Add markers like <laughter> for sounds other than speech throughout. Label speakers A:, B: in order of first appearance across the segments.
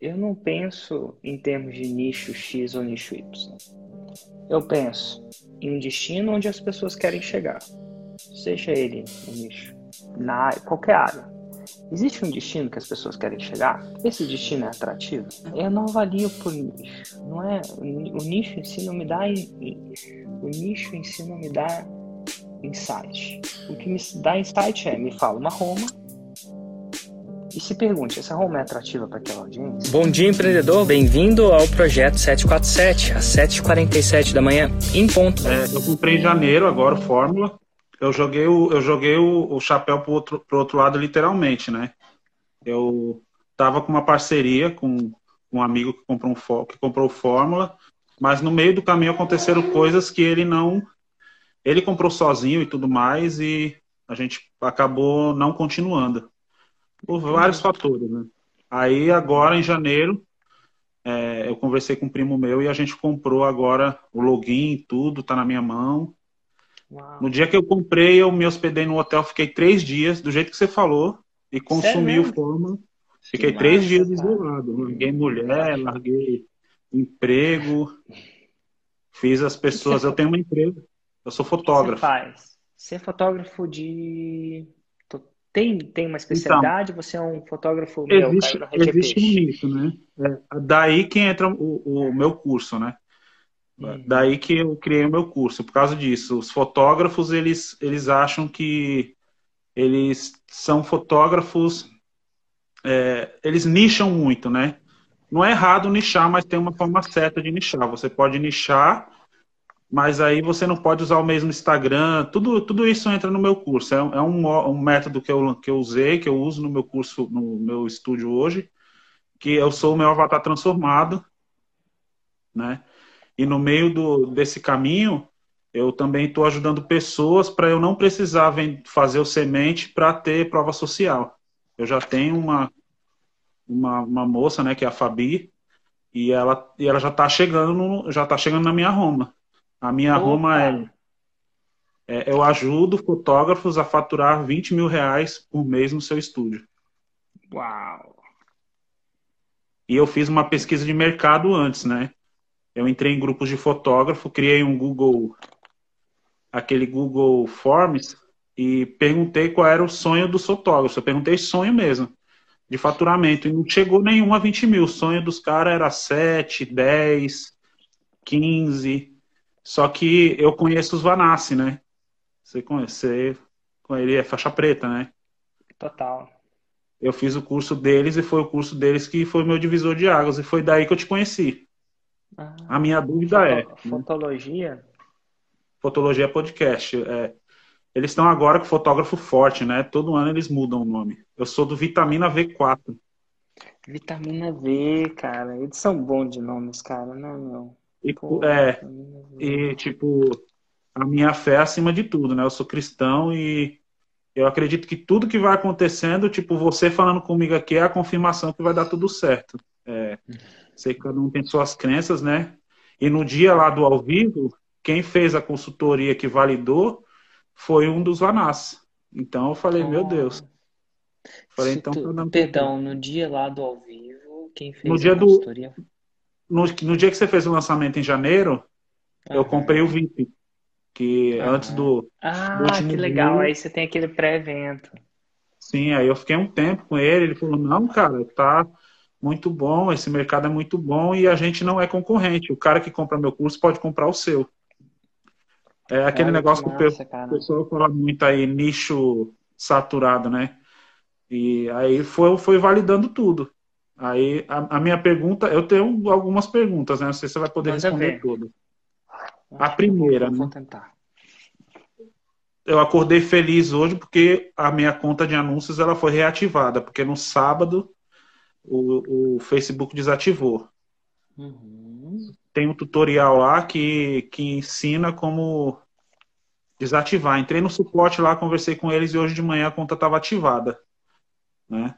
A: eu não penso em termos de nicho X ou nicho Y. Eu penso em um destino onde as pessoas querem chegar, seja ele um nicho, na qualquer área. Existe um destino que as pessoas querem chegar? Esse destino é atrativo? Eu não avalio por nicho. Não é o nicho em si não me dá o nicho em si não me dá insight. O que me dá insight é me fala uma Roma e se pergunte, essa home é atrativa para aquela audiência?
B: Bom dia, empreendedor. Bem-vindo ao projeto 747, às 7h47 da manhã, em ponto.
C: É, eu comprei em janeiro agora o Fórmula. Eu joguei o, eu joguei o, o chapéu pro outro, pro outro lado, literalmente, né? Eu tava com uma parceria com um amigo que comprou, um, que comprou o Fórmula, mas no meio do caminho aconteceram coisas que ele não. Ele comprou sozinho e tudo mais, e a gente acabou não continuando. Por vários fatores, né? Aí agora em janeiro é, eu conversei com um primo meu e a gente comprou agora o login, tudo tá na minha mão. Uau. No dia que eu comprei, eu me hospedei no hotel, fiquei três dias, do jeito que você falou, e consumi o forma. Fiquei que três massa, dias isolado. Larguei mulher, larguei emprego, fiz as pessoas. Eu tenho uma empresa, eu sou fotógrafo.
A: Você faz? Você é fotógrafo de tem, tem uma especialidade? Então, você é um fotógrafo
C: meu, existe, existe um nicho, né? É, daí que entra o, o meu curso, né? Hum. Daí que eu criei o meu curso. Por causa disso, os fotógrafos eles, eles acham que eles são fotógrafos, é, eles nicham muito, né? Não é errado nichar, mas tem uma forma certa de nichar. Você pode nichar mas aí você não pode usar o mesmo Instagram, tudo, tudo isso entra no meu curso. É, é um, um, método que eu, que eu usei, que eu uso no meu curso, no meu estúdio hoje, que eu sou o meu avatar transformado, né? E no meio do, desse caminho, eu também estou ajudando pessoas para eu não precisar fazer o semente para ter prova social. Eu já tenho uma, uma, uma moça, né, que é a Fabi, e ela, e ela já está chegando, já tá chegando na minha Roma. A minha Opa. Roma é, é, Eu ajudo fotógrafos a faturar 20 mil reais por mês no seu estúdio.
A: Uau!
C: E eu fiz uma pesquisa de mercado antes, né? Eu entrei em grupos de fotógrafo, criei um Google, aquele Google Forms, e perguntei qual era o sonho dos fotógrafos. Eu perguntei sonho mesmo, de faturamento, e não chegou nenhum a 20 mil. O sonho dos caras era 7, 10, 15. Só que eu conheço os Vanassi, né? Você conhece, com ele é faixa preta, né?
A: Total.
C: Eu fiz o curso deles e foi o curso deles que foi meu divisor de águas e foi daí que eu te conheci. Ah, a minha dúvida é. Né?
A: Fotologia?
C: Fotologia podcast. É, eles estão agora com fotógrafo forte, né? Todo ano eles mudam o nome. Eu sou do Vitamina V4.
A: Vitamina V, cara. Eles são bons de nomes, cara. Não, não.
C: E, é, e, tipo, a minha fé é acima de tudo, né? Eu sou cristão e eu acredito que tudo que vai acontecendo, tipo, você falando comigo aqui é a confirmação que vai dar tudo certo. É, sei que cada um tem suas crenças, né? E no dia lá do ao vivo, quem fez a consultoria que validou foi um dos Vanás. Então eu falei, oh. meu Deus.
A: Falei, então, tu, tá Perdão, no dia lá do ao vivo, quem fez no a dia consultoria? Do
C: no, no dia que você fez o lançamento em janeiro, uhum. eu comprei o VIP. Que uhum. antes do.
A: Ah, do que legal. Dia, aí você tem aquele pré-evento.
C: Sim, aí eu fiquei um tempo com ele. Ele falou: não, cara, tá muito bom, esse mercado é muito bom e a gente não é concorrente. O cara que compra meu curso pode comprar o seu. É aquele negócio que, massa, que o pessoal fala muito aí, nicho saturado, né? E aí foi, foi validando tudo. Aí a, a, minha pergunta, eu tenho algumas perguntas, né? Não sei se você vai poder Manda responder tudo. A primeira,
A: vou,
C: né?
A: tentar.
C: Eu acordei feliz hoje porque a minha conta de anúncios ela foi reativada, porque no sábado o, o Facebook desativou. Uhum. Tem um tutorial lá que, que ensina como desativar. Entrei no suporte lá, conversei com eles e hoje de manhã a conta estava ativada. Né?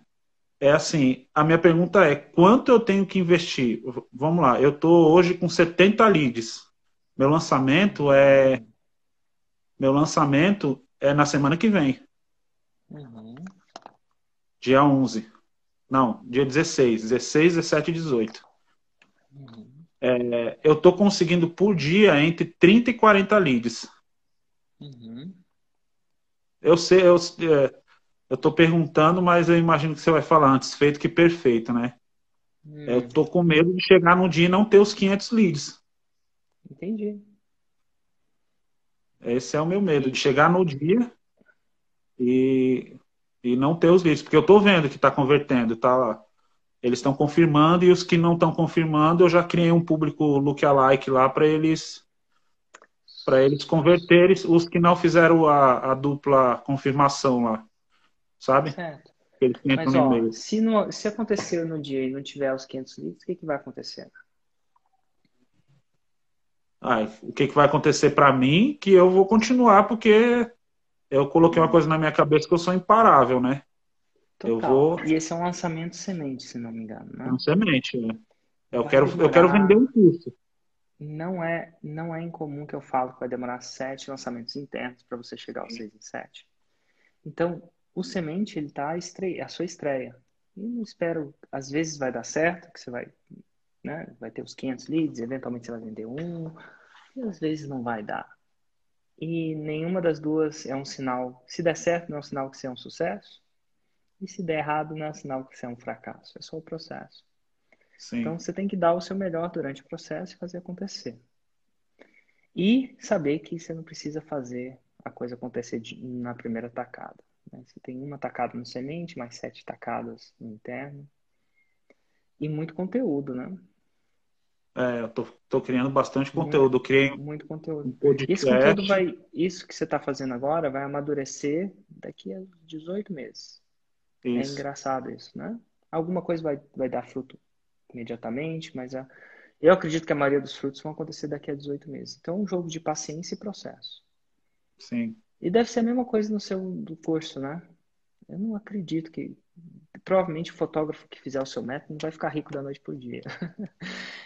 C: É assim, a minha pergunta é, quanto eu tenho que investir? Vamos lá, eu estou hoje com 70 leads. Meu lançamento é meu lançamento é na semana que vem. Uhum. Dia 11. Não, dia 16. 16, 17 e 18. Uhum. É, eu estou conseguindo por dia entre 30 e 40 leads. Uhum. Eu sei, eu, é, eu tô perguntando, mas eu imagino que você vai falar antes feito que perfeito, né? Hum. Eu tô com medo de chegar no dia e não ter os 500 leads.
A: Entendi.
C: Esse é o meu medo, de chegar no dia e, e não ter os leads. Porque eu tô vendo que tá convertendo, tá? Eles estão confirmando e os que não estão confirmando, eu já criei um público lookalike lá para eles para eles converterem os que não fizeram a, a dupla confirmação lá. Sabe?
A: Certo. Eles Mas, ó, se, no, se acontecer no dia e não tiver os 500 leads, o que, que vai acontecer?
C: Ah, o que, que vai acontecer para mim? Que eu vou continuar, porque eu coloquei uma coisa na minha cabeça que eu sou imparável, né?
A: Total. Eu vou... E esse é um lançamento semente, se não me engano. Né?
C: É um semente, né? Eu quero, eu quero vender um curso
A: não é, não é incomum que eu falo que vai demorar sete lançamentos internos para você chegar aos seis em sete. Então, o semente, ele tá a, estreia, a sua estreia. E não espero, às vezes vai dar certo, que você vai, né, vai ter os 500 leads, eventualmente você vai vender um, e às vezes não vai dar. E nenhuma das duas é um sinal, se der certo, não é um sinal que você é um sucesso, e se der errado, não é um sinal que você é um fracasso, é só o processo. Sim. Então você tem que dar o seu melhor durante o processo e fazer acontecer. E saber que você não precisa fazer a coisa acontecer na primeira tacada. Né? Você tem uma tacada no semente, mais sete tacadas no interno. E muito conteúdo, né?
C: É, eu tô, tô criando bastante conteúdo. Eu criei
A: muito conteúdo. Um Esse conteúdo vai, isso que você está fazendo agora vai amadurecer daqui a 18 meses. É isso. É engraçado isso, né? Alguma coisa vai, vai dar fruto imediatamente, mas a, eu acredito que a maioria dos frutos vão acontecer daqui a 18 meses. Então, é um jogo de paciência e processo.
C: Sim.
A: E deve ser a mesma coisa no seu curso, né? Eu não acredito que. Provavelmente o fotógrafo que fizer o seu método não vai ficar rico da noite por dia.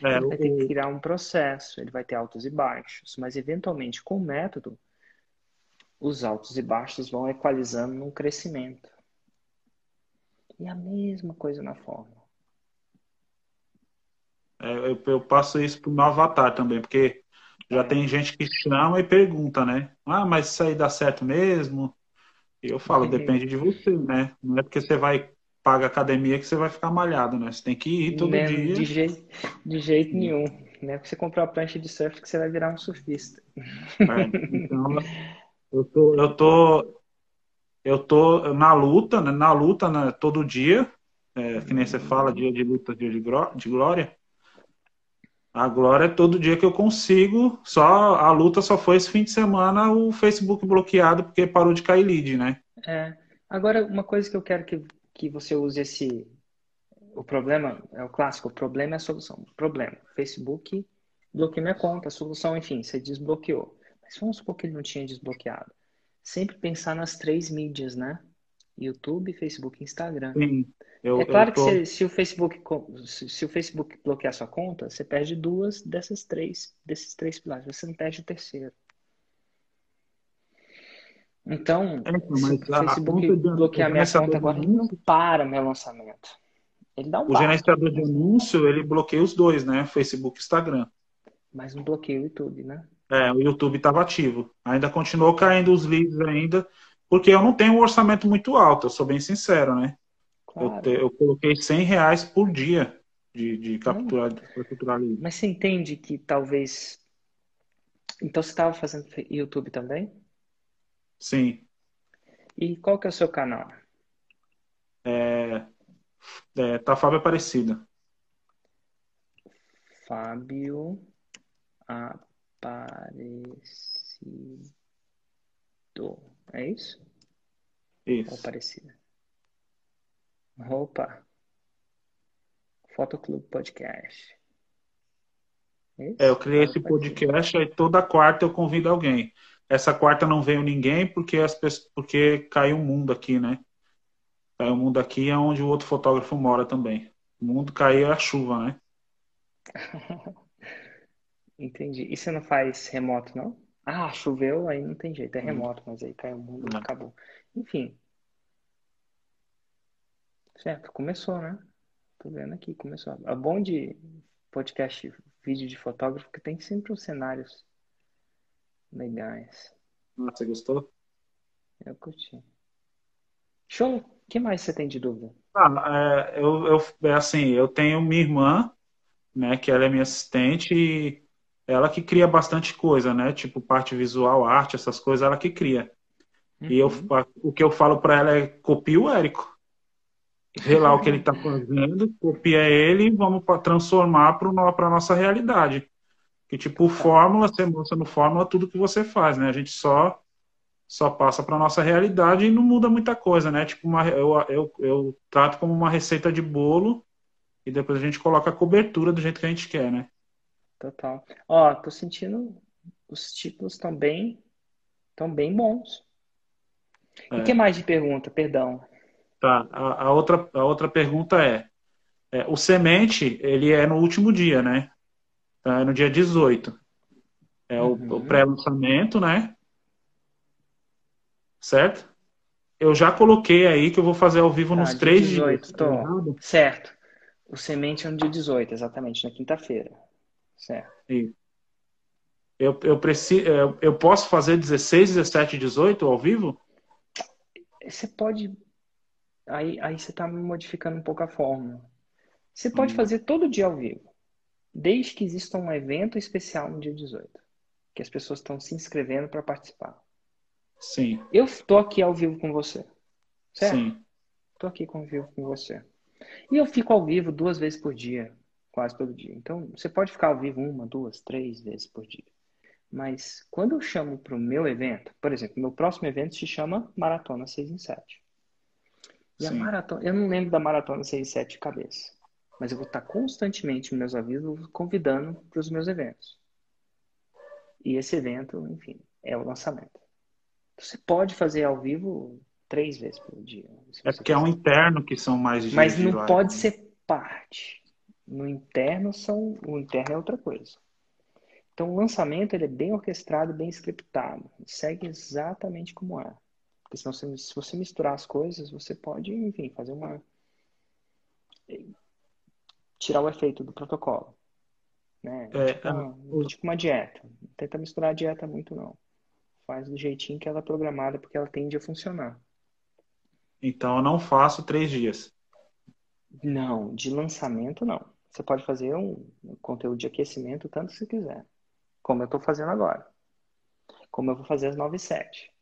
A: É, ele vai ter que criar um processo, ele vai ter altos e baixos, mas eventualmente com o método, os altos e baixos vão equalizando no crescimento. E a mesma coisa na forma.
C: É, eu, eu passo isso pro meu avatar também, porque já tem gente que chama e pergunta, né? Ah, mas isso aí dá certo mesmo? E eu falo, depende de você, né? Não é porque você vai paga academia que você vai ficar malhado, né? Você tem que ir todo
A: né?
C: dia.
A: De jeito, de jeito nenhum. Não é porque você comprar uma prancha de surf que você vai virar um surfista.
C: É, então, eu tô, eu tô, eu tô na luta, né? na luta né? todo dia, é, que nem você fala, dia de luta, dia de glória. A glória é todo dia que eu consigo. Só a luta só foi esse fim de semana o Facebook bloqueado porque parou de cair lead, né?
A: É. Agora, uma coisa que eu quero que, que você use esse. O problema é o clássico, o problema é a solução. Problema, Facebook bloqueou minha conta, solução, enfim, você desbloqueou. Mas vamos supor que ele não tinha desbloqueado. Sempre pensar nas três mídias, né? YouTube, Facebook e Instagram.
C: Sim.
A: Eu, é claro tô... que se, se, o Facebook se, se, o Facebook bloquear sua conta, você perde duas dessas três desses três pilares. Você não perde o terceiro. Então, é, se o Facebook bloquear minha conta agora, ele não para meu lançamento. Ele dá um
C: O gerenciador de anúncio, ele bloqueia os dois, né? Facebook e Instagram.
A: Mas não bloqueia o YouTube, né?
C: É, o YouTube estava ativo. Ainda continuou caindo os leads ainda, porque eu não tenho um orçamento muito alto, eu sou bem sincero, né? Claro. Eu, te, eu coloquei 100 reais por dia de, de capturar, de capturar livro.
A: Mas você entende que talvez. Então você estava fazendo YouTube também?
C: Sim.
A: E qual que é o seu canal?
C: É, é, tá Fábio Aparecida.
A: Fábio Aparecido. É isso?
C: Isso.
A: Aparecida. Opa! Fotoclube Podcast.
C: Isso? É, eu criei esse podcast e toda quarta eu convido alguém. Essa quarta não veio ninguém porque as pessoas, porque caiu o mundo aqui, né? Caiu o mundo aqui é onde o outro fotógrafo mora também. O mundo caiu é a chuva, né? <laughs>
A: Entendi. E você não faz remoto, não? Ah, choveu, aí não tem jeito, é hum. remoto, mas aí caiu o mundo, hum. acabou. Enfim, Certo, começou, né? Tô vendo aqui, começou. É bom de podcast, vídeo de fotógrafo, que tem sempre os cenários legais.
C: Ah, você gostou?
A: Eu curti. Show! O que mais você tem de dúvida?
C: Ah, é, eu, eu, é assim, eu tenho minha irmã, né, que ela é minha assistente e ela que cria bastante coisa, né, tipo parte visual, arte, essas coisas, ela que cria. Uhum. E eu, uhum. o que eu falo para ela é copia o Érico. Vê lá o que ele está <laughs> fazendo, copia ele e vamos transformar para a nossa realidade. Que tipo, tá. fórmula, você mostra no fórmula tudo que você faz, né? A gente só só passa para nossa realidade e não muda muita coisa, né? Tipo, uma, eu, eu, eu trato como uma receita de bolo e depois a gente coloca a cobertura do jeito que a gente quer, né?
A: Total. Ó, tô sentindo os títulos estão bem, estão bem bons. É. E o que mais de pergunta? Perdão.
C: Tá. A, a, outra, a outra pergunta é, é, o semente, ele é no último dia, né? Tá, é no dia 18. É uhum. o, o pré-lançamento, né? certo? Eu já coloquei aí que eu vou fazer ao vivo tá, nos três 18, dias.
A: Tô. Certo. O semente é no dia 18, exatamente, na quinta-feira. Certo.
C: Eu, eu, preciso, eu, eu posso fazer 16, 17, 18 ao vivo?
A: Você pode. Aí, aí você está modificando um pouco a fórmula. Você pode hum. fazer todo dia ao vivo, desde que exista um evento especial no dia 18, que as pessoas estão se inscrevendo para participar.
C: Sim.
A: Eu estou aqui ao vivo com você. Certo?
C: Sim.
A: Estou aqui ao vivo com você. E eu fico ao vivo duas vezes por dia, quase todo dia. Então, você pode ficar ao vivo uma, duas, três vezes por dia. Mas quando eu chamo para o meu evento, por exemplo, meu próximo evento se chama Maratona 6 em 7. E Sim. a maratona, eu não lembro da Maratona 6 em 7 de cabeça. Mas eu vou estar constantemente nos meus avisos convidando para os meus eventos. E esse evento, enfim, é o lançamento. Você pode fazer ao vivo três vezes por dia.
C: É porque é um interno que são mais
A: Mas não pode ser parte. No interno são. O interno é outra coisa. Então o lançamento ele é bem orquestrado, bem scriptado. Segue exatamente como é. Porque senão, se, se você misturar as coisas, você pode, enfim, fazer uma. tirar o efeito do protocolo. Né? É, tipo, uma, é, tipo uma dieta. Não tenta misturar a dieta muito, não faz do jeitinho que ela é programada, porque ela tende a funcionar.
C: Então eu não faço três dias.
A: Não, de lançamento não. Você pode fazer um conteúdo de aquecimento tanto se quiser. Como eu estou fazendo agora. Como eu vou fazer às 9 e 7.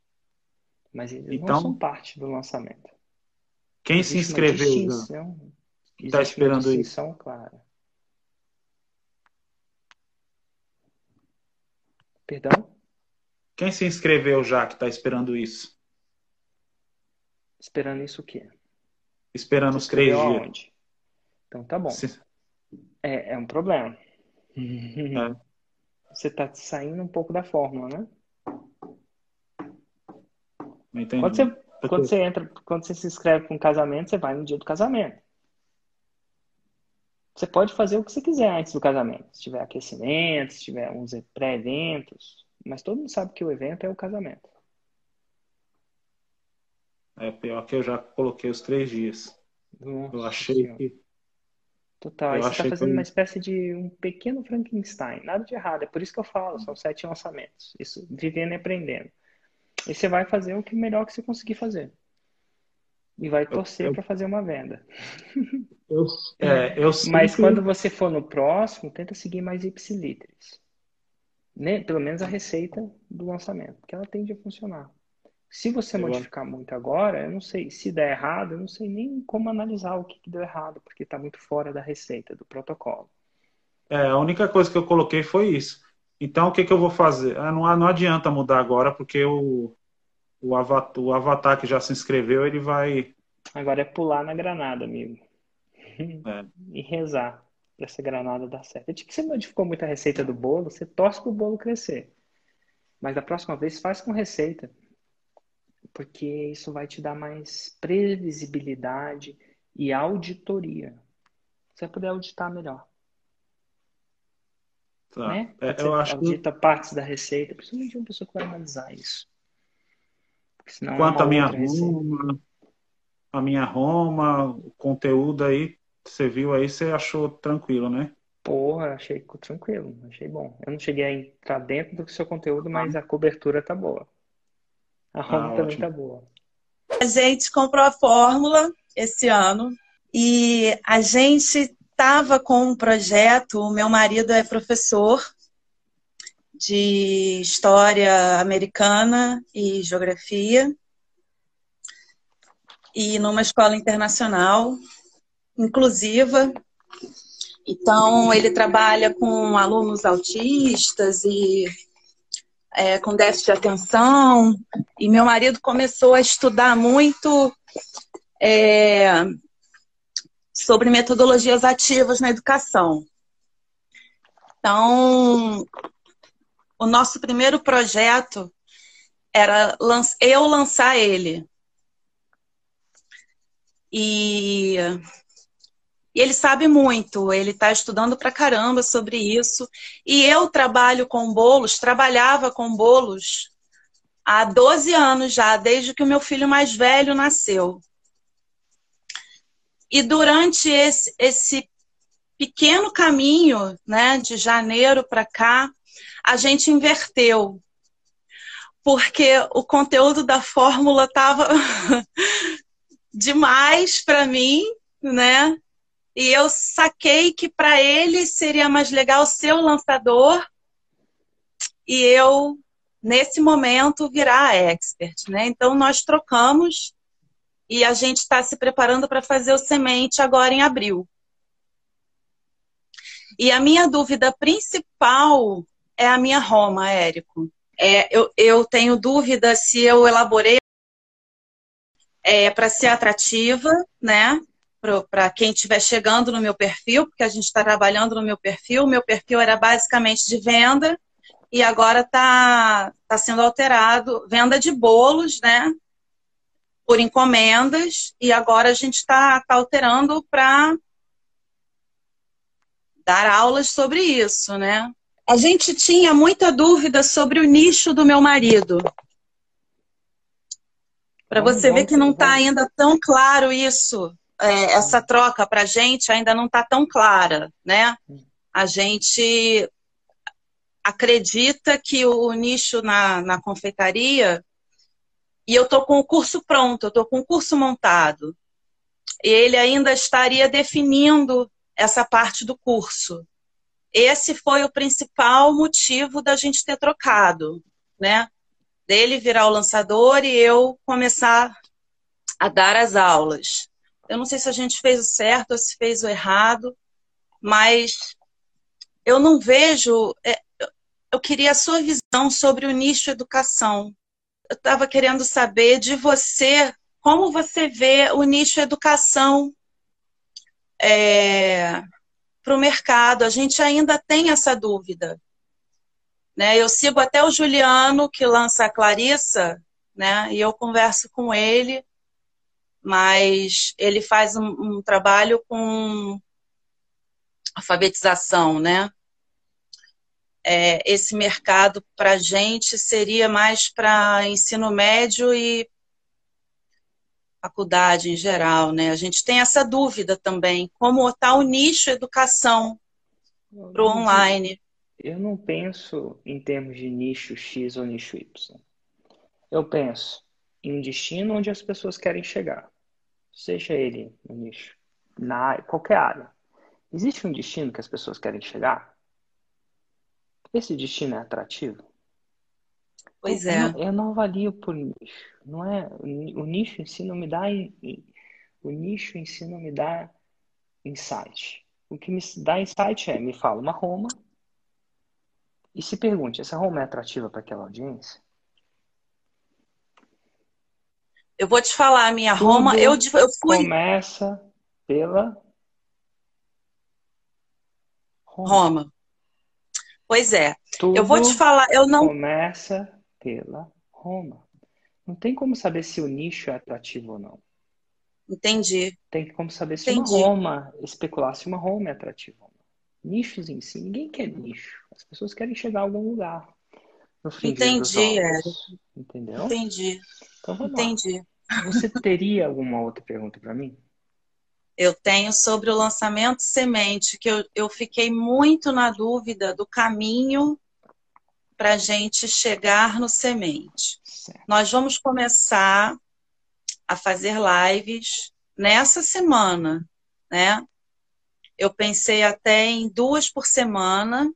A: Mas eles então, não são parte do lançamento.
C: Quem existe se inscreveu? Está esperando
A: isso. clara. Perdão?
C: Quem se inscreveu já que está esperando isso?
A: Esperando isso o quê?
C: Esperando os três dias.
A: Então tá bom. Se... É, é um problema. É. <laughs> Você está saindo um pouco da fórmula, né?
C: Entendi.
A: Quando você, quando você entra, quando você se inscreve para um casamento, você vai no dia do casamento. Você pode fazer o que você quiser antes do casamento. Se tiver aquecimento, se tiver uns pré-eventos, mas todo mundo sabe que o evento é o casamento.
C: É pior que eu já coloquei os três dias. Nossa eu achei senhora. que.
A: Total, aí você está fazendo que... uma espécie de um pequeno Frankenstein. Nada de errado. É por isso que eu falo, são sete lançamentos. Isso, vivendo e aprendendo. E você vai fazer o que melhor que você conseguir fazer. E vai torcer eu... para fazer uma venda.
C: Eu, é, eu <laughs>
A: Mas quando você for no próximo, tenta seguir mais ipsiliteres né, pelo menos a receita do lançamento, porque ela tende a funcionar. Se você modificar muito agora, eu não sei se der errado, eu não sei nem como analisar o que, que deu errado, porque está muito fora da receita, do protocolo.
C: É, a única coisa que eu coloquei foi isso. Então, o que, que eu vou fazer? Ah, não, não adianta mudar agora, porque o, o, avatar, o avatar que já se inscreveu, ele vai.
A: Agora é pular na granada, amigo. É. <laughs> e rezar para essa granada dar certo. É tipo que você modificou muito a receita do bolo, você torce para o bolo crescer. Mas da próxima vez faz com receita. Porque isso vai te dar mais previsibilidade e auditoria. Você vai poder auditar melhor. Tá. Né? É, eu acho audita que... partes da receita, principalmente uma pessoa que vai analisar isso.
C: Quanto é a minha ruma, a minha Roma, o conteúdo aí, você viu aí, você achou tranquilo, né?
A: Porra, achei tranquilo, achei bom. Eu não cheguei a entrar dentro do seu conteúdo, mas a cobertura tá boa. A Roma
C: Ah,
A: também
C: ótimo.
A: tá boa.
D: A gente comprou a fórmula esse ano e a gente estava com um projeto. O meu marido é professor de história americana e geografia e numa escola internacional inclusiva. Então, ele trabalha com alunos autistas e é, com déficit de atenção. E meu marido começou a estudar muito é, sobre metodologias ativas na educação. Então, o nosso primeiro projeto era eu lançar ele. E, e ele sabe muito, ele está estudando pra caramba sobre isso. E eu trabalho com bolos, trabalhava com bolos há 12 anos já, desde que o meu filho mais velho nasceu. E durante esse, esse pequeno caminho, né, de janeiro para cá, a gente inverteu. Porque o conteúdo da fórmula estava <laughs> demais para mim, né? E eu saquei que para ele seria mais legal ser o lançador e eu, nesse momento, virar a expert, né? Então nós trocamos e a gente está se preparando para fazer o semente agora em abril. E a minha dúvida principal é a minha Roma, Érico. É, eu, eu tenho dúvida se eu elaborei é, para ser atrativa, né? Para quem estiver chegando no meu perfil, porque a gente está trabalhando no meu perfil. Meu perfil era basicamente de venda e agora está tá sendo alterado venda de bolos, né? Por encomendas, e agora a gente está tá alterando para dar aulas sobre isso, né? A gente tinha muita dúvida sobre o nicho do meu marido. Para você ver que não está ainda tão claro isso, é, essa troca para a gente ainda não está tão clara, né? A gente acredita que o nicho na, na confeitaria, e eu estou com o curso pronto, eu estou com o curso montado, e ele ainda estaria definindo essa parte do curso. Esse foi o principal motivo da gente ter trocado, né? Dele virar o lançador e eu começar a dar as aulas. Eu não sei se a gente fez o certo ou se fez o errado, mas eu não vejo. é, eu- queria a sua visão sobre o nicho educação. Eu estava querendo saber de você como você vê o nicho educação para o mercado. A gente ainda tem essa dúvida. Né? Eu sigo até o Juliano, que lança a Clarissa, né? e eu converso com ele, mas ele faz um, um trabalho com alfabetização, né? É, esse mercado para a gente seria mais para ensino médio e faculdade em geral, né? A gente tem essa dúvida também, como está o nicho educação para o online.
A: Eu não penso em termos de nicho X ou nicho Y. Eu penso em um destino onde as pessoas querem chegar. Seja ele no nicho, na área, qualquer área. Existe um destino que as pessoas querem chegar? Esse destino é atrativo?
D: Pois
A: Eu
D: é.
A: não- Eu não avalio por nicho. Não é, o nicho em si não me dá, o nicho em si não me dá insight. O que me dá insight é, me fala uma Roma e se pergunte, essa Roma é atrativa para aquela audiência?
D: Eu vou te falar, a minha
A: Tudo
D: Roma, eu, eu fui
A: Começa pela Roma.
D: Roma. Pois é.
A: Tudo
D: Eu vou te falar, eu não
A: começa pela Roma. Não tem como saber se o nicho é atrativo ou não.
D: entendi.
A: Tem como saber se
D: Entendi.
A: uma Roma, especular se uma Roma é atrativa ou não. Nichos em si, ninguém quer nicho. As pessoas querem chegar a algum lugar. No dos
D: Entendi,
A: ovos. Entendeu?
D: Entendi.
A: Então vamos lá. Você teria alguma outra pergunta para mim?
D: Eu tenho sobre o lançamento semente, que eu, eu fiquei muito na dúvida do caminho para a gente chegar no semente. Certo. Nós vamos começar a fazer lives nessa semana, né? Eu pensei até em duas por semana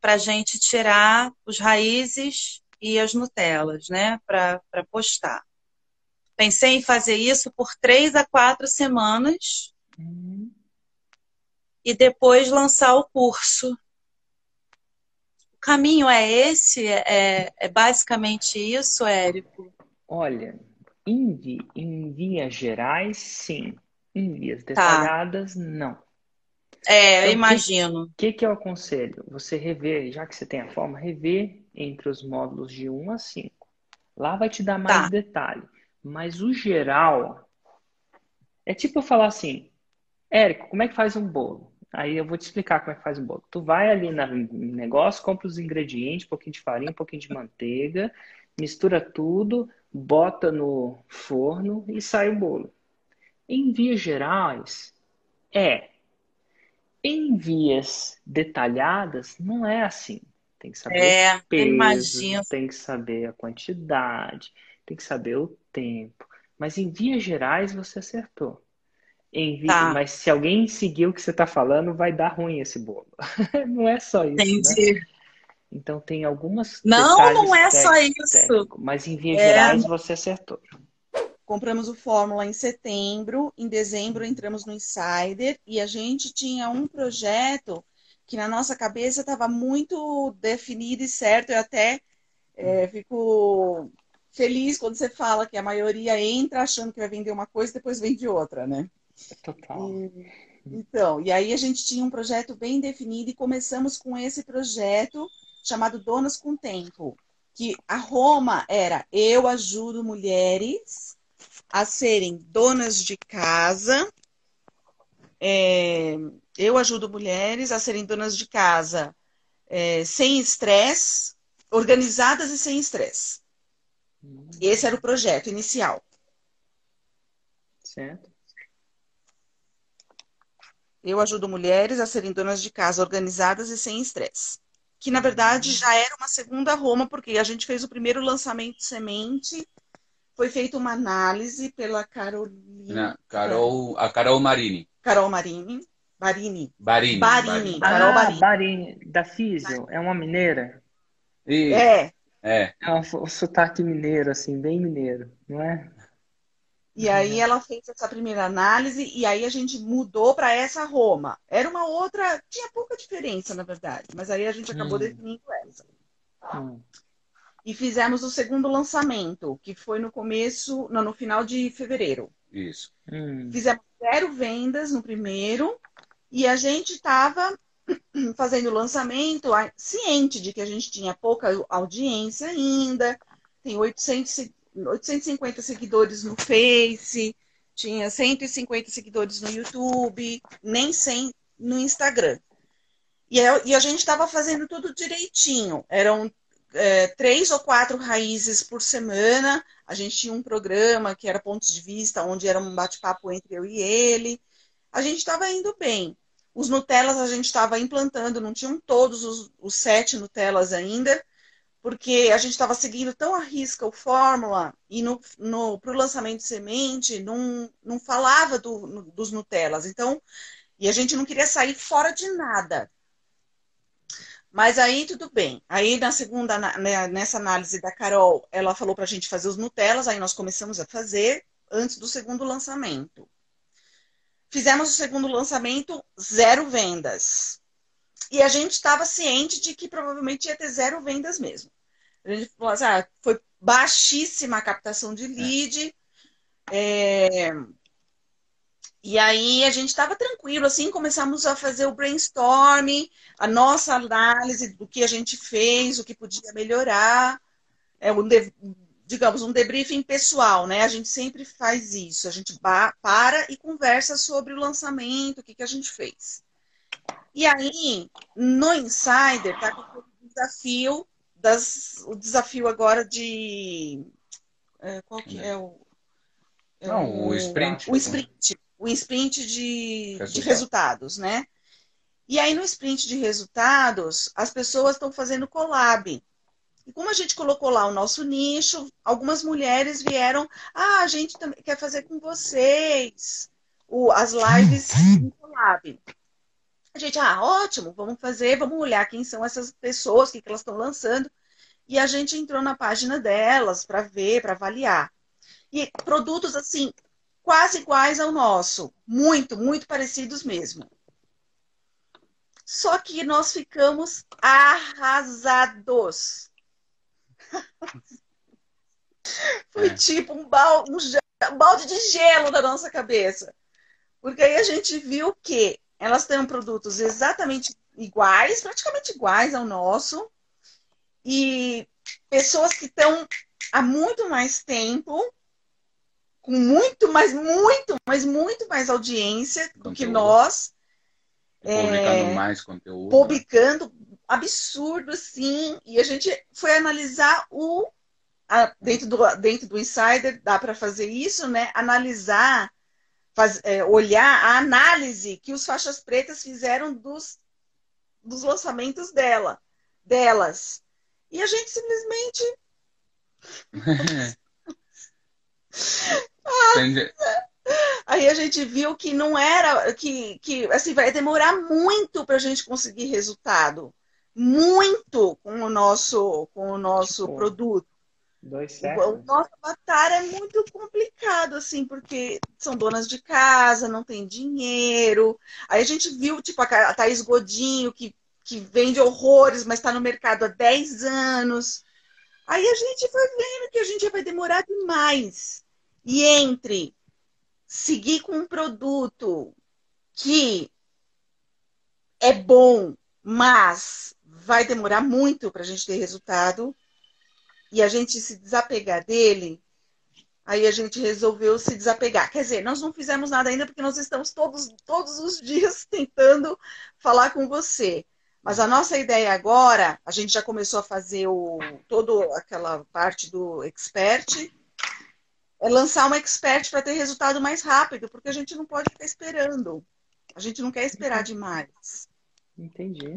D: para a gente tirar os raízes e as Nutelas, né? Para postar. Pensei em fazer isso por três a quatro semanas uhum. e depois lançar o curso. O caminho é esse? É, é basicamente isso, Érico?
A: Olha, em, em vias gerais, sim. Em vias tá. detalhadas, tá. não.
D: É, então, eu imagino.
A: O que, que, que eu aconselho? Você rever, já que você tem a forma, rever entre os módulos de 1 a 5. Lá vai te dar mais tá. detalhe. Mas o geral é tipo eu falar assim, Érico, como é que faz um bolo? Aí eu vou te explicar como é que faz um bolo. Tu vai ali no negócio, compra os ingredientes, um pouquinho de farinha, um pouquinho de manteiga, mistura tudo, bota no forno e sai o bolo. Em vias gerais, é. Em vias detalhadas, não é assim. Tem que saber é, o peso, imagino. tem que saber a quantidade, tem que saber o tempo. Mas em vias gerais você acertou. Vi... Tá. Mas se alguém seguir o que você está falando, vai dar ruim esse bolo. <laughs> não é só isso. Né? Entendi. Né? Então tem algumas.
D: Não, não é só isso.
A: mas em vias é... gerais você acertou.
E: Compramos o Fórmula em setembro, em dezembro entramos no Insider e a gente tinha um projeto que na nossa cabeça estava muito definido e certo. Eu até é, fico feliz quando você fala que a maioria entra achando que vai vender uma coisa e depois vende outra, né?
A: Total.
E: E, então, e aí a gente tinha um projeto bem definido e começamos com esse projeto chamado Donas com Tempo, que a Roma era eu ajudo mulheres a serem donas de casa, é, eu ajudo mulheres a serem donas de casa é, sem estresse, organizadas e sem estresse. Esse era o projeto inicial.
A: Certo.
E: Eu ajudo mulheres a serem donas de casa organizadas e sem estresse. Que na verdade já era uma segunda Roma, porque a gente fez o primeiro lançamento de semente, foi feita uma análise pela Carolina.
F: Carol, a Carol Marini.
E: Carol Marini. Barini.
F: Barini.
E: Barini.
A: Barini. Carol ah, Barini. Barini. Da Físio. É uma mineira?
E: E... É.
F: É.
A: É um, um sotaque mineiro, assim, bem mineiro, não é?
E: E aí ela fez essa primeira análise e aí a gente mudou para essa Roma. Era uma outra, tinha pouca diferença, na verdade, mas aí a gente acabou hum. definindo essa. Hum. E fizemos o segundo lançamento, que foi no começo, não, no final de fevereiro.
F: Isso.
E: Hum. Fizemos zero vendas no primeiro e a gente estava <laughs> fazendo lançamento, ciente de que a gente tinha pouca audiência ainda, tem 800, 850 seguidores no Face, tinha 150 seguidores no YouTube, nem 100 no Instagram. E, e a gente estava fazendo tudo direitinho. Eram é, três ou quatro raízes por semana. A gente tinha um programa que era Pontos de Vista, onde era um bate-papo entre eu e ele. A gente estava indo bem. Os Nutellas a gente estava implantando, não tinham todos os, os sete Nutellas ainda, porque a gente estava seguindo tão a risca o fórmula e no, no, para o lançamento de semente não, não falava do, no, dos Nutellas. Então, e a gente não queria sair fora de nada. Mas aí tudo bem. Aí na segunda, né, nessa análise da Carol, ela falou para a gente fazer os Nutellas, aí nós começamos a fazer antes do segundo lançamento. Fizemos o segundo lançamento, zero vendas. E a gente estava ciente de que provavelmente ia ter zero vendas mesmo. A gente falou assim, ah, foi baixíssima a captação de lead. É... E aí a gente estava tranquilo, assim, começamos a fazer o brainstorming, a nossa análise do que a gente fez, o que podia melhorar. É, um digamos, um debriefing pessoal, né? A gente sempre faz isso. A gente para e conversa sobre o lançamento, o que, que a gente fez. E aí, no Insider, tá com o desafio das, o desafio agora de é, qual que é o
F: Não, o sprint.
E: O sprint. O sprint de,
F: Resultado.
E: de resultados, né? E aí, no sprint de resultados, as pessoas estão fazendo collab. E como a gente colocou lá o nosso nicho, algumas mulheres vieram, ah, a gente também quer fazer com vocês o, as lives em collab. A gente, ah, ótimo, vamos fazer, vamos olhar quem são essas pessoas, o que, que elas estão lançando. E a gente entrou na página delas para ver, para avaliar. E produtos assim, quase iguais ao nosso. Muito, muito parecidos mesmo. Só que nós ficamos arrasados. Foi
F: É.
E: tipo um balde, um balde de gelo na nossa cabeça. Porque aí a gente viu que elas têm produtos exatamente iguais, praticamente iguais ao nosso, e pessoas que estão há muito mais tempo, com muito mais, muito, mas muito mais audiência do que nós,
F: Publicando mais conteúdo.
E: publicando absurdo, assim, e a gente foi analisar o a- dentro do dentro do Insider dá para fazer isso, né? Analisar, faz- é, olhar a análise que os faixas pretas fizeram dos dos lançamentos dela, delas. E a gente simplesmente <laughs>
F: Tem-
E: Aí a gente viu que não era, que, que assim, vai demorar muito para a gente conseguir resultado. Muito com o nosso, com o nosso
A: Tipo,
E: produto.
A: Dois
E: O
A: séculos.
E: nosso avatar é muito complicado, assim, porque são donas de casa, não tem dinheiro. Aí a gente viu, tipo, a Thaís Godinho, que, que vende horrores, mas está no mercado há 10 anos. Aí a gente foi vendo que a gente vai demorar demais. E entre seguir com um produto que é bom, mas vai demorar muito para a gente ter resultado, e a gente se desapegar dele, aí a gente resolveu se desapegar. Quer dizer, nós não fizemos nada ainda porque nós estamos todos, todos os dias <laughs> tentando falar com você. Mas a nossa ideia agora, a gente já começou a fazer o, toda aquela parte do expert, é lançar um expert para ter resultado mais rápido, porque a gente não pode ficar esperando. A gente não quer esperar demais.
A: Entendi.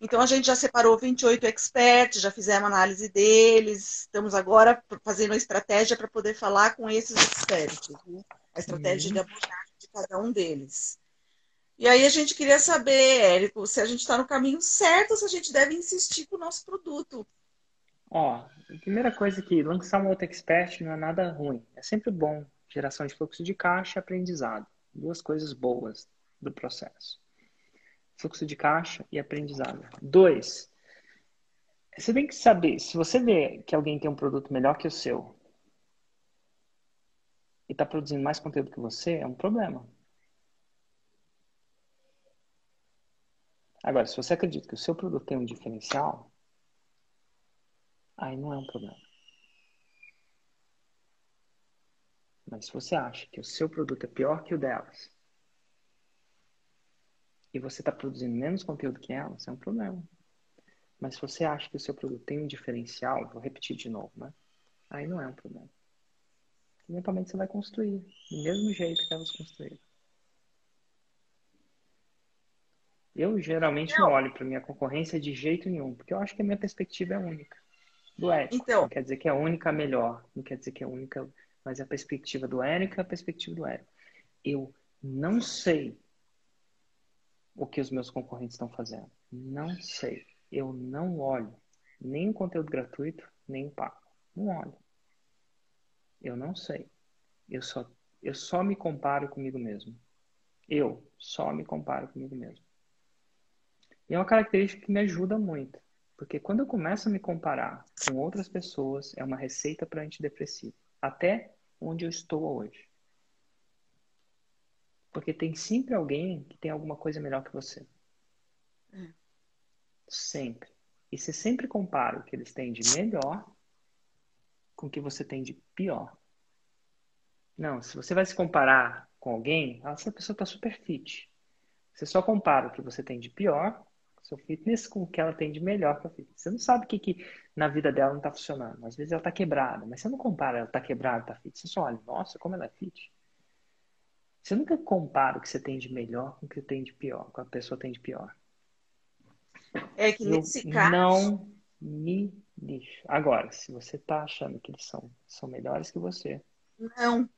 E: Então a gente já separou 28 experts, já fizemos análise deles, estamos agora fazendo a estratégia para poder falar com esses experts, né? a estratégia
A: Uhum.
E: de abordagem de cada um deles. E aí a gente queria saber, Érico, se a gente está no caminho certo ou se a gente deve insistir com o nosso produto.
A: Ó, a primeira coisa é que lançar um outro expert não é nada ruim. É sempre bom. Geração de fluxo de caixa e aprendizado. Duas coisas boas do processo. Fluxo de caixa e aprendizado. Dois, você tem que saber, se você vê que alguém tem um produto melhor que o seu e está produzindo mais conteúdo que você, é um problema. Agora, se você acredita que o seu produto tem um diferencial, aí não é um problema. Mas se você acha que o seu produto é pior que o delas e você está produzindo menos conteúdo que elas, é um problema. Mas se você acha que o seu produto tem um diferencial, vou repetir de novo, né? Aí não é um problema. Eventualmente você vai construir do mesmo jeito que elas construíram. Eu geralmente não olho para minha concorrência de jeito nenhum, porque eu acho que a minha perspectiva é única. Do Érico.
E: Então.
A: Não quer dizer que é a única melhor, não quer dizer que é a única, mas a perspectiva do Érico é a perspectiva do Érico. Eu não sei o que os meus concorrentes estão fazendo. Não sei. Eu não olho nem conteúdo gratuito, nem pago. Não olho. Eu não sei. Eu só, eu só me comparo comigo mesmo. Eu só me comparo comigo mesmo. E é uma característica que me ajuda muito. Porque quando eu começo a me comparar com outras pessoas, é uma receita para antidepressivo. Até onde eu estou hoje. Porque tem sempre alguém que tem alguma coisa melhor que você. Sempre. E você sempre compara o que eles têm de melhor com o que você tem de pior. Não, se você vai se comparar com alguém, essa pessoa está super fit. Você só compara o que você tem de pior seu fitness com o que ela tem de melhor fitness. Você não sabe o que, que na vida dela não está funcionando. Às vezes ela está quebrada, mas você não compara ela está quebrada, está fit. Você só olha, nossa, como ela é fit. Você nunca compara o que você tem de melhor com o que tem de pior, com a pessoa tem de pior.
E: É que nesse Eu caso.
A: Não me lixo. Agora, se você está achando que eles são, são melhores que você.
E: Não.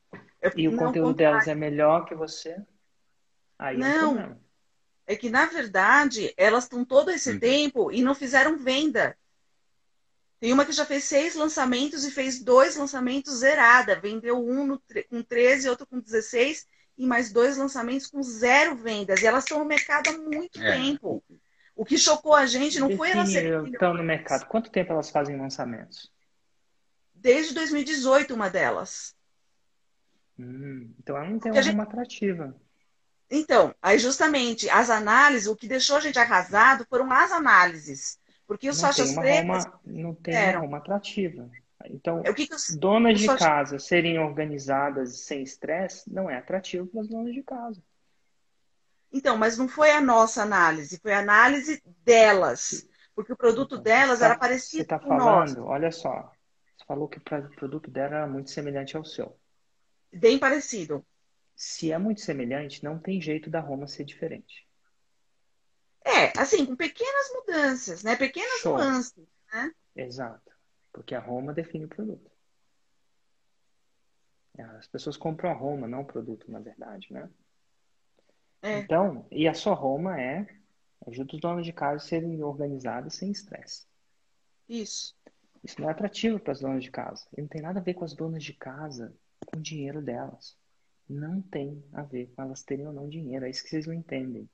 A: e o conteúdo delas é melhor que você. Aí
E: não.
A: não
E: é que, na verdade, elas estão todo esse uhum. tempo e não fizeram venda. Tem uma que já fez seis lançamentos e fez dois lançamentos zerada. Vendeu um no, com 13, outro com 16, e mais dois lançamentos com zero vendas. E elas estão no mercado há muito é. tempo. O que chocou a gente não foi elas
A: serem. Estão no mercado. Quanto tempo elas fazem lançamentos?
E: Desde 2018, uma delas.
A: Hum, então ela não tem uma gente... atrativa.
E: Então, aí justamente as análises, o que deixou a gente arrasado foram as análises. Porque os
A: não
E: faixas pretas.
A: Roma, não tem eram. uma atrativa. Então,
E: é, o que que os,
A: donas os de casa serem organizadas sem estresse não é atrativo para as donas de casa.
E: Então, mas não foi a nossa análise, foi a análise delas. Porque o produto então, delas tá, era parecido
A: Você está falando, olha só, você falou que o produto dela era muito semelhante ao seu.
E: Bem parecido
A: se é muito semelhante, não tem jeito da Roma ser diferente.
E: É, assim, com pequenas mudanças, né? Pequenas Show. nuances, né?
A: Exato. Porque a Roma define o produto. É, as pessoas compram a Roma, não o produto, na verdade, né? É. Então, e a sua Roma é ajuda os donos de casa a serem organizados sem estresse.
E: Isso.
A: Isso não é atrativo para as donas de casa. E não tem nada a ver com as donas de casa, com o dinheiro delas não tem a ver com elas terem ou não dinheiro. É isso que vocês não entendem.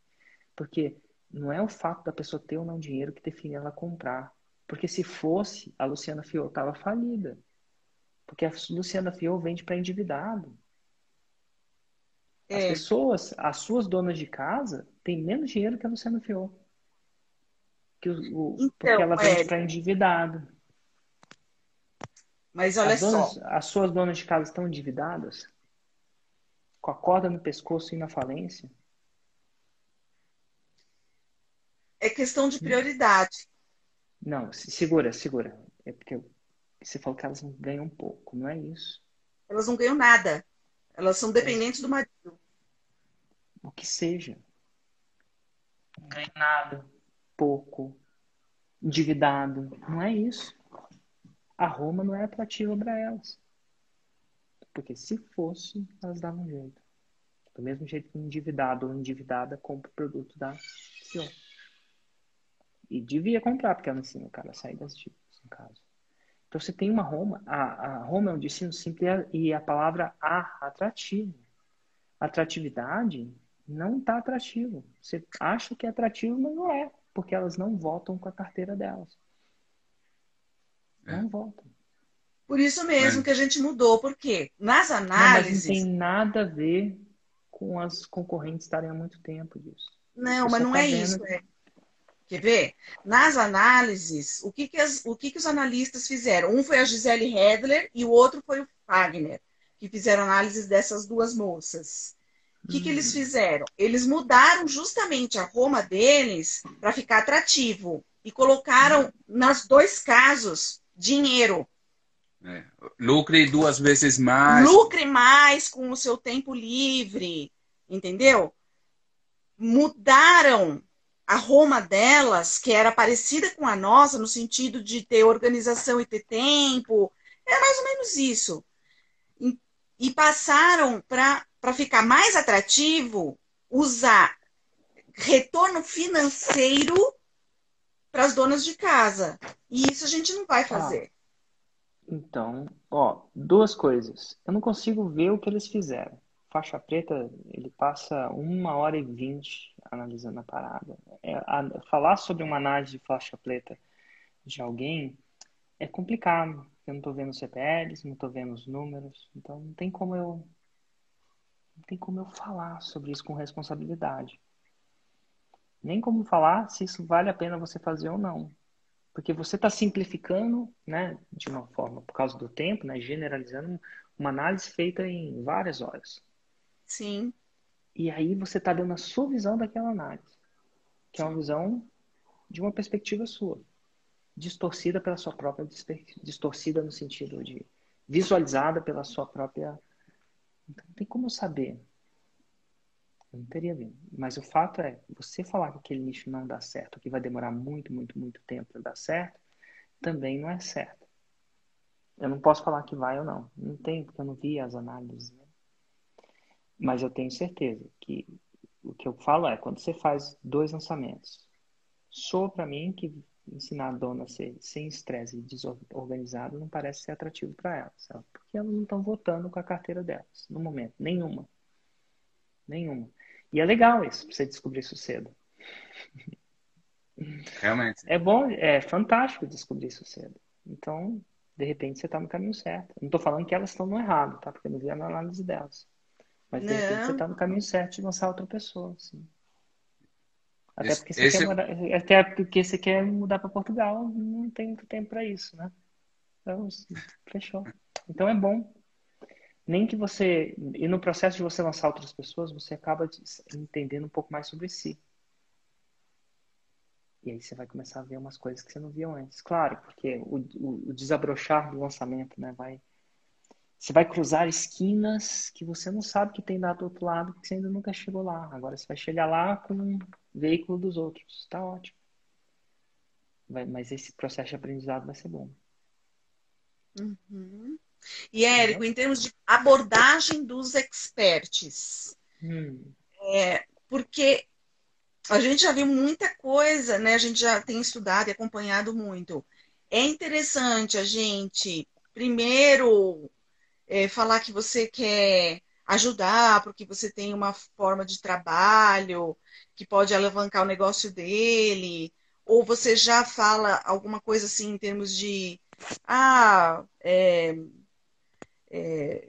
A: Porque não é o fato da pessoa ter ou não dinheiro que define ela comprar. Porque se fosse, a Luciana Fiol estava falida. Porque a Luciana Fiol vende para endividado. As é. pessoas, as suas donas de casa, têm menos dinheiro que a Luciana Fiol. Que o, então, porque ela vende é... para endividado.
E: Mas olha
A: as donas,
E: só.
A: As suas donas de casa estão endividadas? com a corda no pescoço e na falência?
E: É questão de prioridade.
A: Não, segura, segura. É porque você falou que elas não ganham pouco, não é isso?
E: Elas não ganham nada. Elas são dependentes é. do marido.
A: O que seja. Não ganham nada, pouco, endividado. Não é isso. A Roma não é atrativa para elas. Porque se fosse, elas davam jeito. Do mesmo jeito que um endividado ou endividada compra o produto da CEO. E devia comprar, porque ela ensina o cara a sair das dívidas, no caso. Então você tem uma Roma, a, a Roma é um destino simples e a palavra a, atrativo. Atratividade não está atrativo. Você acha que é atrativo, mas não é, porque elas não voltam com a carteira delas. É. Não voltam.
E: Por isso mesmo é. que a gente mudou, porque nas análises.
A: Não, mas não tem nada a ver com as concorrentes estarem há muito tempo disso.
E: Não, mas não tá é isso. É. Quer ver? Nas análises, o que, que, as, o que, que os analistas fizeram? Um foi a Gisele Hedler e o outro foi o Fagner, que fizeram análises dessas duas moças. O que, que eles hum. fizeram? Eles mudaram justamente a Roma deles para ficar atrativo e colocaram, nos dois casos, dinheiro.
F: É. Lucre duas vezes mais.
E: Lucre mais com o seu tempo livre, entendeu? Mudaram a Roma delas, que era parecida com a nossa, no sentido de ter organização e ter tempo. É mais ou menos isso. E, e passaram para ficar mais atrativo usar retorno financeiro para as donas de casa. E isso a gente não vai fazer.
A: Então, ó, duas coisas. Eu não consigo ver o que eles fizeram. Faixa preta, ele passa uma hora e vinte analisando a parada. É, a, falar sobre uma análise de faixa preta de alguém é complicado. Eu não estou vendo os CPLs, não estou vendo os números, então não tem como eu não tem como eu falar sobre isso com responsabilidade. Nem como falar se isso vale a pena você fazer ou não. Porque você está simplificando, né, de uma forma, por causa do tempo, né, generalizando uma análise feita em várias horas.
E: Sim.
A: E aí você está dando a sua visão daquela análise, que é uma visão de uma perspectiva sua, distorcida pela sua própria distorcida no sentido de visualizada pela sua própria. Então, não tem como saber. Eu não teria vindo. Mas o fato é, você falar que aquele nicho não dá certo, que vai demorar muito, muito, muito tempo para dar certo, também não é certo. Eu não posso falar que vai ou não. Não tem, porque eu não vi as análises. Né? Mas eu tenho certeza que o que eu falo é, quando você faz dois lançamentos, sou para mim que ensinar a dona a ser sem estresse e desorganizado não parece ser atrativo para elas, porque elas não estão votando com a carteira delas, no momento, nenhuma. Nenhuma. E é legal isso, pra você descobrir isso cedo.
F: Realmente.
A: É bom, é fantástico descobrir isso cedo. Então, de repente, você está no caminho certo. Não estou falando que elas estão no errado, tá? Porque eu não vi a análise delas. Mas, de não. repente, você está no caminho certo de lançar outra pessoa, assim. Até porque, você Esse... quer mudar, até porque você quer mudar para Portugal, não tem muito tempo para isso, né? Então, fechou. Então é bom. Nem que você. E no processo de você lançar outras pessoas, você acaba entendendo um pouco mais sobre si. E aí você vai começar a ver umas coisas que você não viu antes. Claro, porque o, o, o desabrochar do lançamento, né? Vai, você vai cruzar esquinas que você não sabe que tem lá do outro lado, porque você ainda nunca chegou lá. Agora você vai chegar lá com um veículo dos outros. Está ótimo. Vai, mas esse processo de aprendizado vai ser bom.
E: Uhum. E, Érico, em termos de abordagem dos experts, hum. é, porque a gente já viu muita coisa, né? A gente já tem estudado e acompanhado muito. É interessante a gente, primeiro, é, falar que você quer ajudar, porque você tem uma forma de trabalho que pode alavancar o negócio dele, ou você já fala alguma coisa assim em termos de ah, é, é,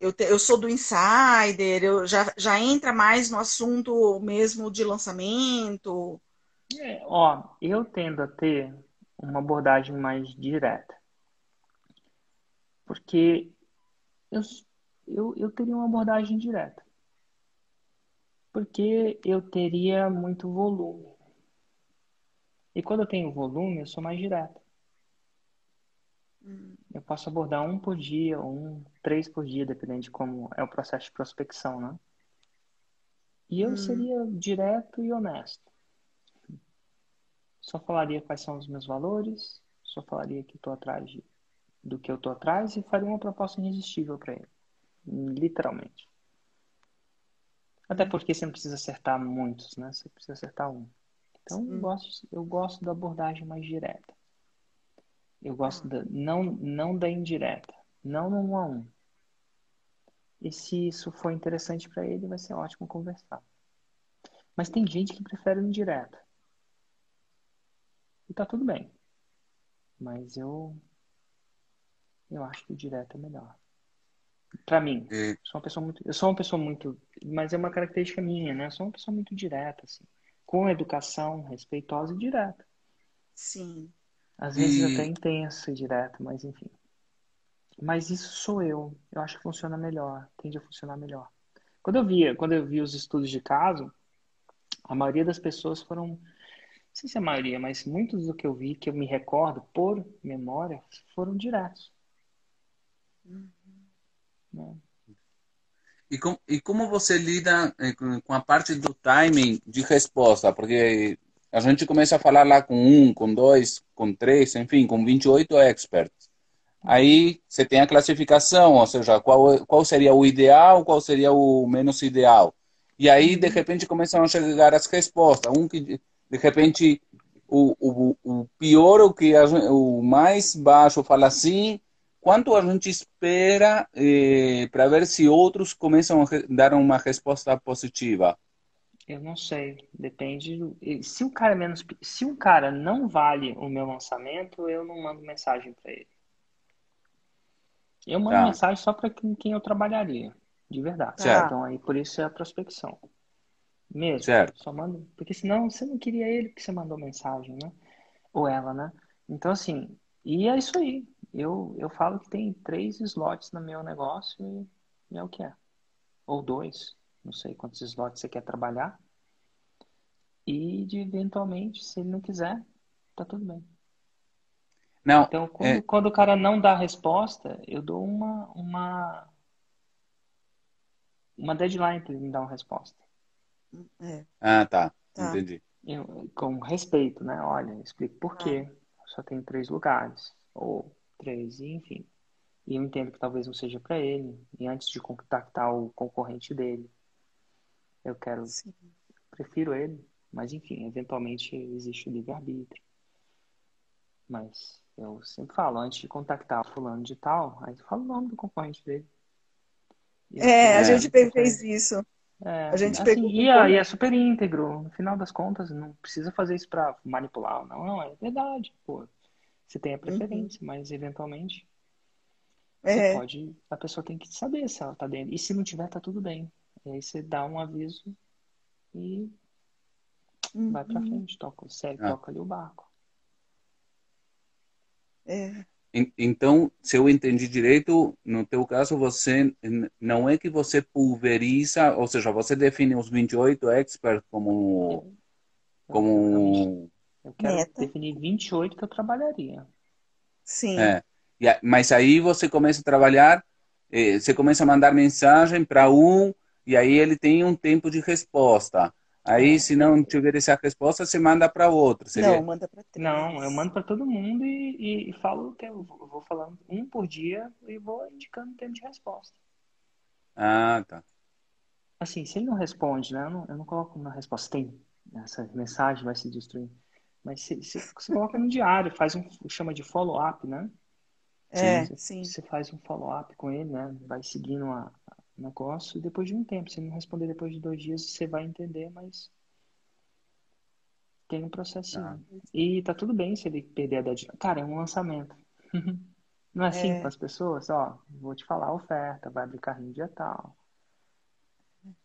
E: eu, te, eu sou do insider, eu já, já entra mais no assunto mesmo de lançamento?
A: É, ó, eu tendo a ter uma abordagem mais direta. Porque eu, eu, eu teria uma abordagem direta. Porque eu teria muito volume. E quando eu tenho volume, eu sou mais direto. Hum. Eu posso abordar um por dia, um, três por dia, dependendo de como é o processo de prospecção, né? E eu hum. seria direto e honesto. Só falaria quais são os meus valores, só falaria que estou atrás de do que eu tô atrás e faria uma proposta irresistível para ele. Literalmente. Até porque você não precisa acertar muitos, né? Você precisa acertar um. Então eu gosto, eu gosto da abordagem mais direta. Eu gosto da, não, não da indireta. Não no um a um. E se isso for interessante para ele, vai ser ótimo conversar. Mas tem gente que prefere o indireto. E tá tudo bem. Mas eu eu acho que o direto é melhor. Para mim, é. sou uma pessoa muito, eu sou uma pessoa muito, mas é uma característica minha, né? Eu sou uma pessoa muito direta, assim, com educação, respeitosa e direta.
E: Sim.
A: Às vezes e... até intensa e direta, mas enfim. Mas isso sou eu. Eu acho que funciona melhor, tende a funcionar melhor. Quando eu via, quando eu vi os estudos de caso, a maioria das pessoas foram, não sei se a maioria, mas muitos do que eu vi, que eu me recordo por memória, foram diretos.
F: Uhum. E, com, e como você lida eh, com a parte do timing de resposta? Porque a gente começa a falar lá com um, com dois, com três, enfim, com 28 experts. Aí você tem a classificação, ou seja, qual, qual seria o ideal, qual seria o menos ideal. E aí, de repente, começam a chegar as respostas. Um que, de repente, o, o, o pior, o, que o mais baixo fala assim, Quanto a gente espera eh, para ver se outros começam a dar uma resposta positiva?
A: Eu não sei, depende. Do... Se o cara menos, se um cara não vale o meu lançamento, eu não mando mensagem para ele. Eu mando tá. mensagem só para quem eu trabalharia, de verdade. Certo. Então aí por isso é a prospecção. Mesmo. Certo. Só mando, porque senão você não queria ele que você mandou mensagem, né? Ou ela, né? Então assim, e é isso aí eu, eu falo que tem três slots no meu negócio e é o que é. Ou dois, não sei quantos slots você quer trabalhar. E de eventualmente, se ele não quiser, tá tudo bem.
F: Não,
A: Então, quando,
F: é,
A: quando o cara não dá a resposta, eu dou uma, uma, uma deadline para ele me dar uma resposta.
E: É,
F: ah, tá,
E: Tá.
F: entendi.
A: Eu, com respeito, né? Olha, explico por quê. Só tem três lugares, ou três, e enfim. E eu entendo que talvez não seja para ele. E antes de contactar o concorrente dele, eu quero,
E: sim.
A: prefiro ele. Mas enfim, eventualmente existe o livre-arbítrio. Mas eu sempre falo, antes de contactar fulano de tal, aí eu falo o nome do concorrente dele. E
E: É, a
F: É.
E: gente fez isso.
A: É,
E: A gente
A: assim, e, é, e
E: né?
A: é super íntegro. No final das contas, não precisa fazer isso pra manipular. Não, não, é verdade. Pô, você tem a preferência, mas eventualmente você
E: É,
A: pode. A pessoa tem que saber se ela tá dentro. E se não tiver, tá tudo bem. E aí você dá um aviso e vai pra
E: uhum,
A: frente, toca, segue,
F: Ah.
A: toca ali o barco.
E: é.
F: En- Então, se eu entendi direito, no teu caso, você não é que você pulveriza, ou seja, você define os 28 experts como como
A: eu quero
E: Meta.
A: definir 28 que eu trabalharia.
E: Sim.
F: é. Mas aí você começa a trabalhar, eh, você começa a mandar mensagem para um e aí ele tem um tempo de resposta. Aí,
A: É,
F: se não tiver essa resposta, você manda para outro. Seria
E: Não, manda pra três.
A: Não, eu mando para todo mundo e, e, e falo que eu vou eu vou falando um por dia e vou indicando o tempo de resposta.
F: Ah, tá.
A: Assim, se ele não responde, né? Eu não, eu não coloco na resposta, tem essa mensagem vai se destruir. Mas se, se, você coloca no diário, faz um, chama de follow-up, né?
E: É,
A: Você,
E: sim.
A: você faz um follow-up com ele, né? Vai seguindo a- o negócio e depois de um tempo, se ele não responder depois de dois dias, você vai entender, mas tem um processinho.
F: Ah.
A: E tá tudo bem se ele perder a deadline. Cara, é um lançamento. <laughs> Não é assim
E: É.
A: com as pessoas? Ó, vou te falar a oferta, vai abrir carrinho dia tal.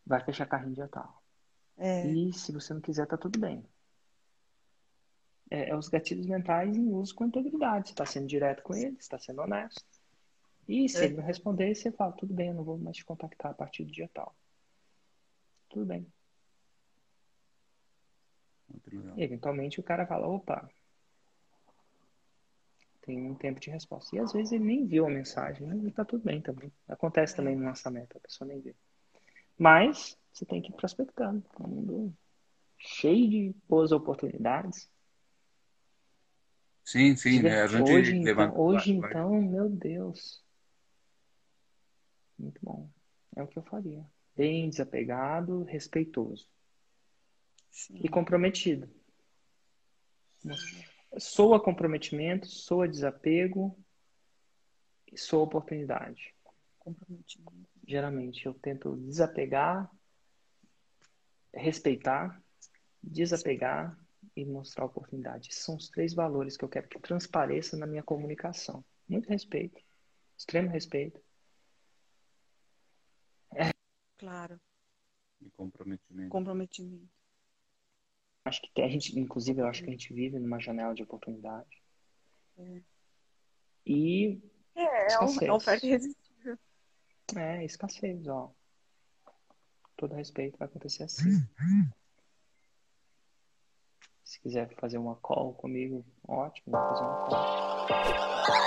A: Vai fechar carrinho dia tal.
E: É,
A: E se você não quiser, tá tudo bem. É, é os gatilhos mentais em uso com integridade. Você está sendo direto com ele, está sendo honesto. E se
E: É.
A: ele não responder, você fala, tudo bem, eu não vou mais te contactar a partir do dia tal. Tudo bem. E eventualmente o cara fala, opa, tem um tempo de resposta. E às vezes ele nem viu a mensagem, né? E tá tudo bem também. Acontece também no lançamento, a pessoa nem vê. Mas você tem que ir prospectando. É um mundo cheio de boas oportunidades.
F: Sim, sim, né? a gente
A: hoje, então,
F: levanta.
A: hoje,
F: vai- vai-
A: então, meu Deus. Muito bom. É o que eu faria. Bem desapegado, respeitoso
E: sim.
A: e comprometido. Soa comprometimento, soa desapego e soa oportunidade.
E: Comprometimento.
A: Geralmente eu tento desapegar, respeitar, desapegar e mostrar oportunidade. São os três valores que eu quero que transpareça na minha comunicação. Muito respeito, extremo respeito.
E: Claro.
F: E comprometimento.
E: Comprometimento.
A: Acho que a gente, inclusive, eu acho que a gente vive numa janela de oportunidade. E
E: É, é
A: Escassez.
E: é oferta irresistível.
A: é escassez, ó. Todo respeito vai acontecer assim. <laughs> Se quiser fazer uma call comigo, ótimo, vou fazer uma call.